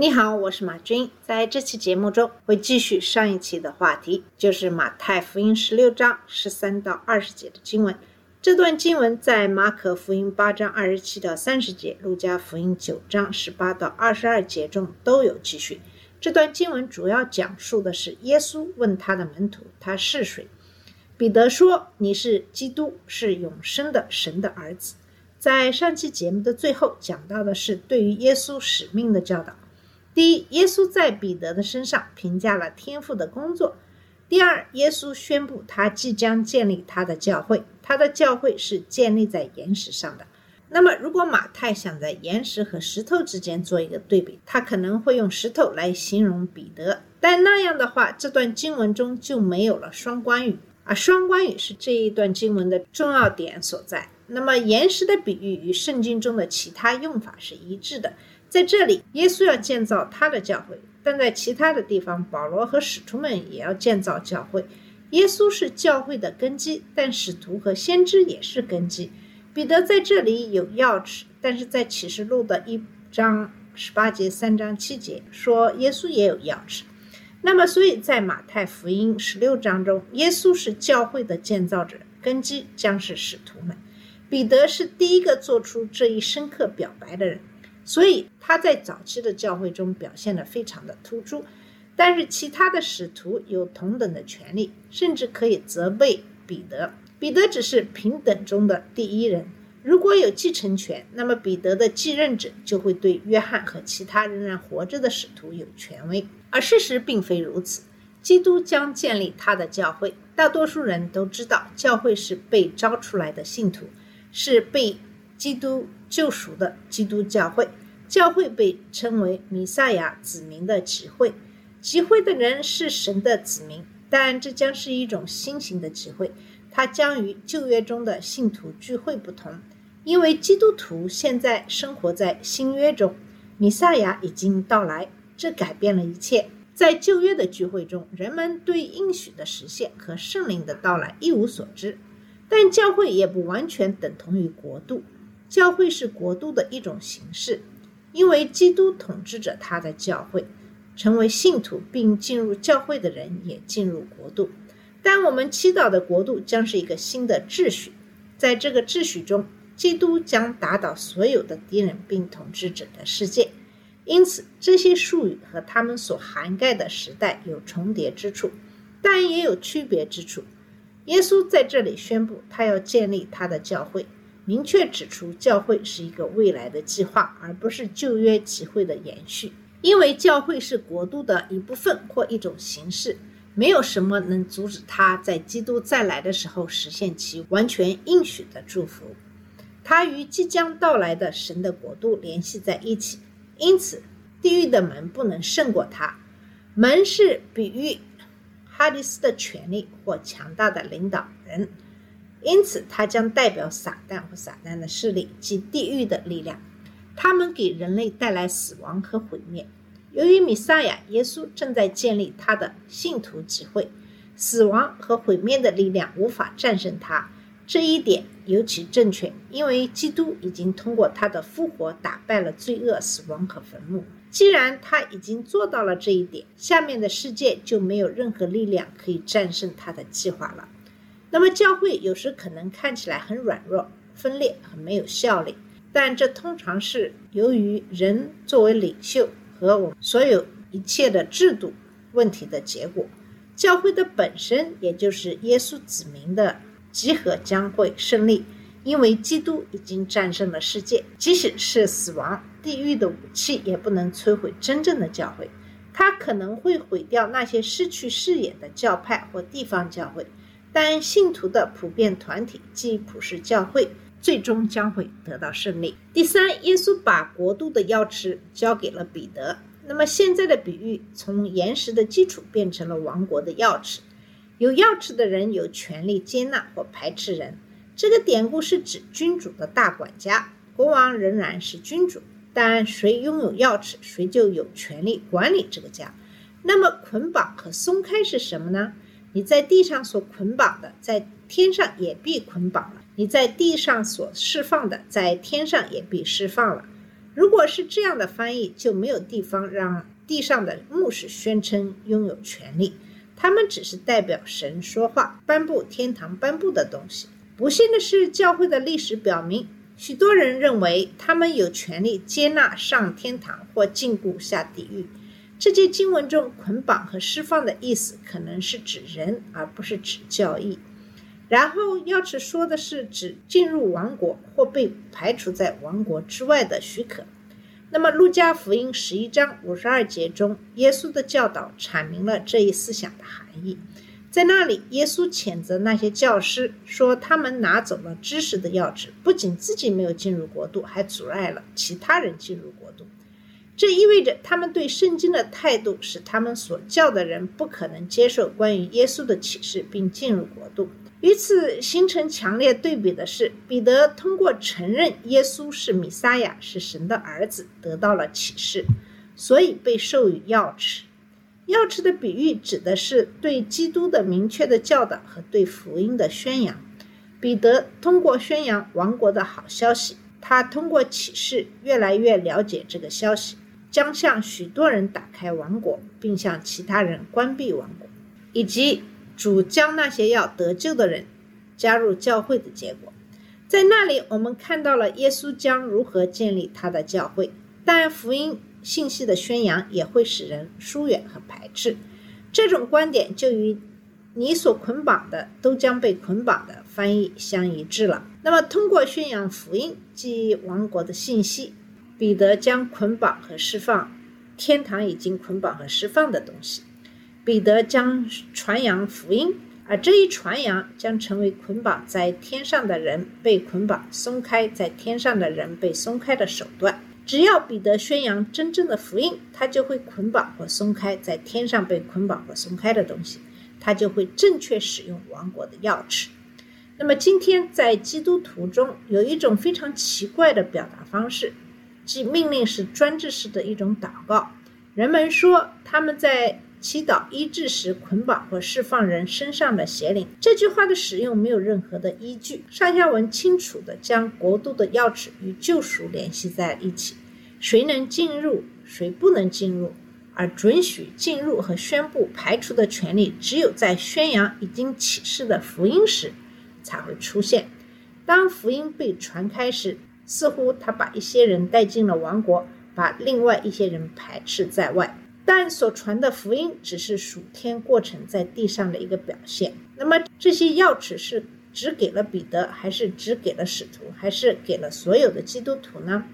你好，我是马军。在这期节目中，会继续上一期的话题，就是马太福音十六章十三到二十节的经文。这段经文在马可福音八章二十七到三十节、路加福音九章十八到二十二节中都有继续。这段经文主要讲述的是耶稣问他的门徒：“他是谁？”彼得说：“你是基督，是永生的神的儿子。”在上期节目的最后讲到的是对于耶稣使命的教导。第一，耶稣在彼得的身上评价了天父的工作；第二，耶稣宣布他即将建立他的教会，他的教会是建立在岩石上的。那么，如果马太想在岩石和石头之间做一个对比，他可能会用石头来形容彼得，但那样的话，这段经文中就没有了双关语，而双关语是这一段经文的重要点所在。那么，岩石的比喻与圣经中的其他用法是一致的。在这里，耶稣要建造他的教会，但在其他的地方，保罗和使徒们也要建造教会。耶稣是教会的根基，但使徒和先知也是根基。彼得在这里有钥匙，但是在启示录的一章十八节、三章七节说耶稣也有钥匙。那么，所以在马太福音十六章中，耶稣是教会的建造者，根基将是使徒们。彼得是第一个做出这一深刻表白的人。所以他在早期的教会中表现得非常的突出，但是其他的使徒有同等的权利，甚至可以责备彼得。彼得只是平等中的第一人，如果有继承权，那么彼得的继任者就会对约翰和其他仍然活着的使徒有权威。而事实并非如此，基督将建立他的教会。大多数人都知道，教会是被招出来的信徒，是被基督救赎的基督教会。教会被称为弥赛亚子民的集会，集会的人是神的子民，但这将是一种新型的集会，它将与旧约中的信徒聚会不同，因为基督徒现在生活在新约中，弥赛亚已经到来，这改变了一切。在旧约的聚会中，人们对应许的实现和圣灵的到来一无所知，但教会也不完全等同于国度，教会是国度的一种形式。因为基督统治着他的教会，成为信徒并进入教会的人也进入国度。但我们祈祷的国度将是一个新的秩序，在这个秩序中，基督将打倒所有的敌人并统治整个世界。因此，这些术语和他们所涵盖的时代有重叠之处，但也有区别之处。耶稣在这里宣布，他要建立他的教会。明确指出，教会是一个未来的计划，而不是旧约集会的延续。因为教会是国度的一部分或一种形式，没有什么能阻止他在基督再来的时候实现其完全应许的祝福。他与即将到来的神的国度联系在一起，因此地狱的门不能胜过他。门是比喻哈迪斯的权力或强大的领导人。因此，它将代表撒旦和撒旦的势力及地狱的力量，他们给人类带来死亡和毁灭。由于弥撒亚耶稣正在建立他的信徒集会，死亡和毁灭的力量无法战胜他。这一点尤其正确，因为基督已经通过他的复活打败了罪恶、死亡和坟墓。既然他已经做到了这一点，下面的世界就没有任何力量可以战胜他的计划了。那么，教会有时可能看起来很软弱、分裂、很没有效力，但这通常是由于人作为领袖和我们所有一切的制度问题的结果。教会的本身，也就是耶稣子民的集合，将会胜利，因为基督已经战胜了世界。即使是死亡、地狱的武器，也不能摧毁真正的教会。它可能会毁掉那些失去视野的教派或地方教会。但信徒的普遍团体即普世教会，最终将会得到胜利。第三，耶稣把国度的钥匙交给了彼得。那么现在的比喻从岩石的基础变成了王国的钥匙。有钥匙的人有权利接纳或排斥人。这个典故是指君主的大管家，国王仍然是君主，但谁拥有钥匙，谁就有权利管理这个家。那么捆绑和松开是什么呢？你在地上所捆绑的，在天上也必捆绑了；你在地上所释放的，在天上也必释放了。如果是这样的翻译，就没有地方让地上的牧师宣称拥有权利，他们只是代表神说话，颁布天堂颁布的东西。不幸的是，教会的历史表明，许多人认为他们有权利接纳上天堂或禁锢下地狱。这节经文中“捆绑”和“释放”的意思可能是指人，而不是指教义。然后，钥匙说的是指进入王国或被排除在王国之外的许可。那么，《路加福音》十一章五十二节中，耶稣的教导阐明了这一思想的含义。在那里，耶稣谴责那些教师，说他们拿走了知识的钥匙，不仅自己没有进入国度，还阻碍了其他人进入国度。这意味着他们对圣经的态度，使他们所教的人不可能接受关于耶稣的启示，并进入国度。与此形成强烈对比的是，彼得通过承认耶稣是弥撒亚，是神的儿子，得到了启示，所以被授予钥匙。钥匙的比喻指的是对基督的明确的教导和对福音的宣扬。彼得通过宣扬王国的好消息，他通过启示越来越了解这个消息，将向许多人打开王国，并向其他人关闭王国，以及。主将那些要得救的人加入教会的结果，在那里我们看到了耶稣将如何建立他的教会。但福音信息的宣扬也会使人疏远和排斥。这种观点就与“你所捆绑的都将被捆绑”的翻译相一致了。那么，通过宣扬福音及王国的信息，彼得将捆绑和释放天堂已经捆绑和释放的东西。彼得将传扬福音，而这一传扬将成为捆绑在天上的人被捆绑、松开在天上的人被松开的手段。只要彼得宣扬真正的福音，他就会捆绑或松开在天上被捆绑或松开的东西，他就会正确使用王国的钥匙。那么，今天在基督徒中有一种非常奇怪的表达方式，即命令是专制式的一种祷告。人们说他们在。祈祷医治时捆绑或释放人身上的邪灵，这句话的使用没有任何的依据。上下文清楚地将国度的钥匙与救赎联系在一起，谁能进入，谁不能进入，而准许进入和宣布排除的权利，只有在宣扬已经启示的福音时才会出现。当福音被传开时，似乎他把一些人带进了王国，把另外一些人排斥在外。但所传的福音只是属天过程在地上的一个表现。那么这些钥匙是只给了彼得，还是只给了使徒，还是给了所有的基督徒呢？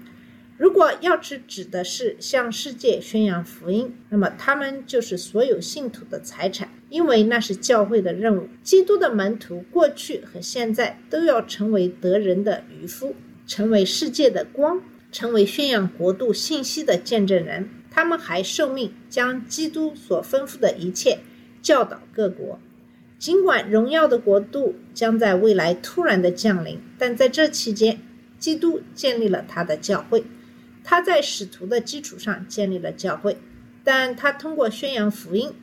如果钥匙指的是向世界宣扬福音，那么他们就是所有信徒的财产，因为那是教会的任务。基督的门徒过去和现在都要成为得人的渔夫，成为世界的光，成为宣扬国度信息的见证人。他们还受命将基督所吩咐的一切教导各国。尽管荣耀的国度将在未来突然的降临，但在这期间，基督建立了他的教会。他在使徒的基础上建立了教会，但他通过宣扬福音、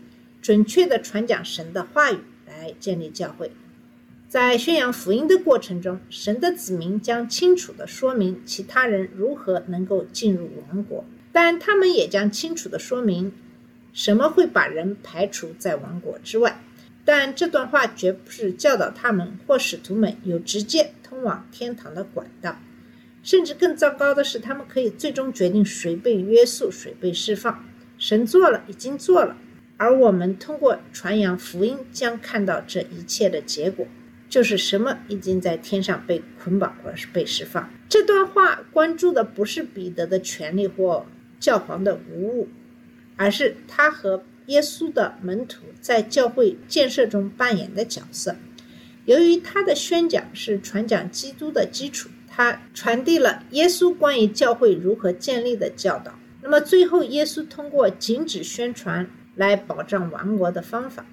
准确的传讲神的话语来建立教会。在宣扬福音的过程中，神的子民将清楚地说明其他人如何能够进入王国。但他们也将清楚地说明，什么会把人排除在王国之外。但这段话绝不是教导他们或使徒们有直接通往天堂的管道，甚至更糟糕的是，他们可以最终决定谁被约束，谁被释放。神做了，已经做了，而我们通过传扬福音将看到这一切的结果。就是什么已经在天上被捆绑，或是被释放。这段话关注的不是彼得的权利或。教皇的无误，而是他和耶稣的门徒在教会建设中扮演的角色。由于他的宣讲是传讲基督的基础，他传递了耶稣关于教会如何建立的教导。那么最后，耶稣通过禁止宣传来保障王国的方法。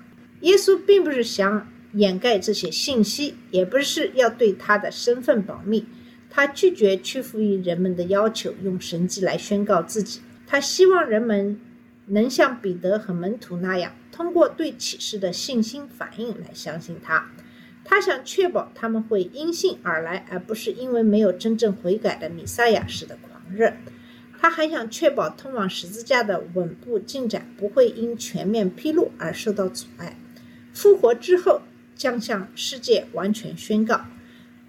耶稣并不是想掩盖这些信息，也不是要对他的身份保密。他拒绝屈服于人们的要求，用神迹来宣告自己。他希望人们能像彼得和门徒那样，通过对启示的信心反应来相信他。他想确保他们会因信而来，而不是因为没有真正悔改的弥赛亚式的狂热。他还想确保通往十字架的稳步进展不会因全面披露而受到阻碍。复活之后将向世界完全宣告。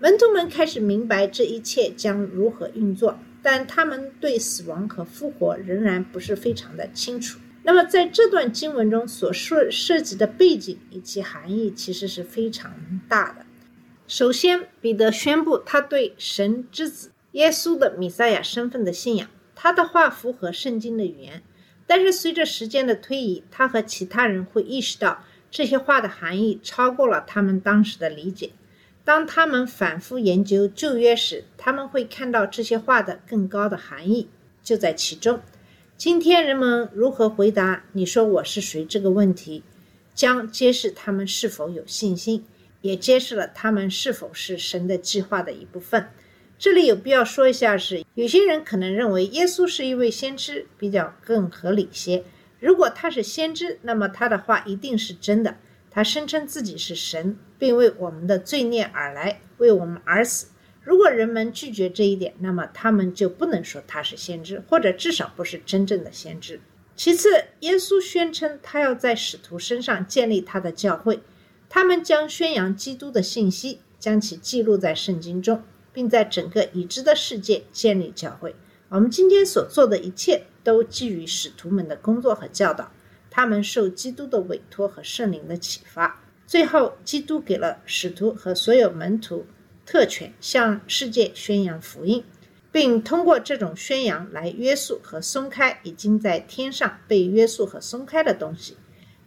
门徒们开始明白这一切将如何运作，但他们对死亡和复活仍然不是非常的清楚。那么，在这段经文中所涉涉及的背景以及含义其实是非常大的。首先，彼得宣布他对神之子耶稣的弥赛亚身份的信仰，他的话符合圣经的语言。但是，随着时间的推移，他和其他人会意识到这些话的含义超过了他们当时的理解。当他们反复研究旧约时，他们会看到这些话的更高的含义就在其中。今天人们如何回答“你说我是谁”这个问题，将揭示他们是否有信心，也揭示了他们是否是神的计划的一部分。这里有必要说一下是，有些人可能认为耶稣是一位先知，比较更合理些。如果他是先知，那么他的话一定是真的。他声称自己是神，并为我们的罪孽而来，为我们而死。如果人们拒绝这一点，那么他们就不能说他是先知，或者至少不是真正的先知。其次，耶稣宣称他要在使徒身上建立他的教会，他们将宣扬基督的信息，将其记录在圣经中，并在整个已知的世界建立教会。我们今天所做的一切都基于使徒们的工作和教导。他们受基督的委托和圣灵的启发，最后，基督给了使徒和所有门徒特权，向世界宣扬福音，并通过这种宣扬来约束和松开已经在天上被约束和松开的东西。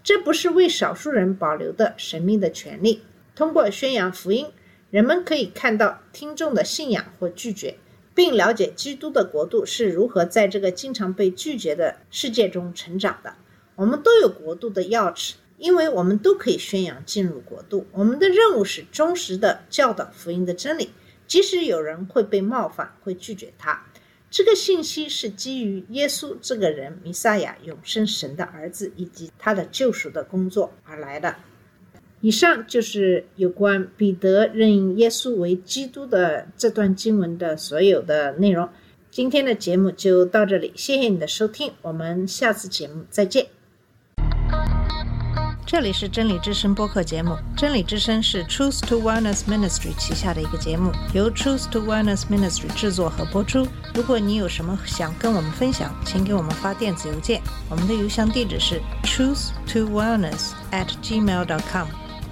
这不是为少数人保留的神秘的权利。通过宣扬福音，人们可以看到听众的信仰或拒绝，并了解基督的国度是如何在这个经常被拒绝的世界中成长的。我们都有国度的钥匙，因为我们都可以宣扬进入国度。我们的任务是忠实的教导福音的真理，即使有人会被冒犯，会拒绝他。这个信息是基于耶稣这个人，弥撒亚，永生神的儿子，以及他的救赎的工作而来的。以上就是有关彼得认耶稣为基督的这段经文的所有的内容。今天的节目就到这里，谢谢你的收听，我们下次节目再见。这里是真理之声播客节目。真理之声是 Truth to Wellness Ministry 旗下的一个节目，由 Truth to Wellness Ministry 制作和播出。如果你有什么想跟我们分享，请给我们发电子邮件，我们的邮箱地址是 truth to wellness at gmail dot com。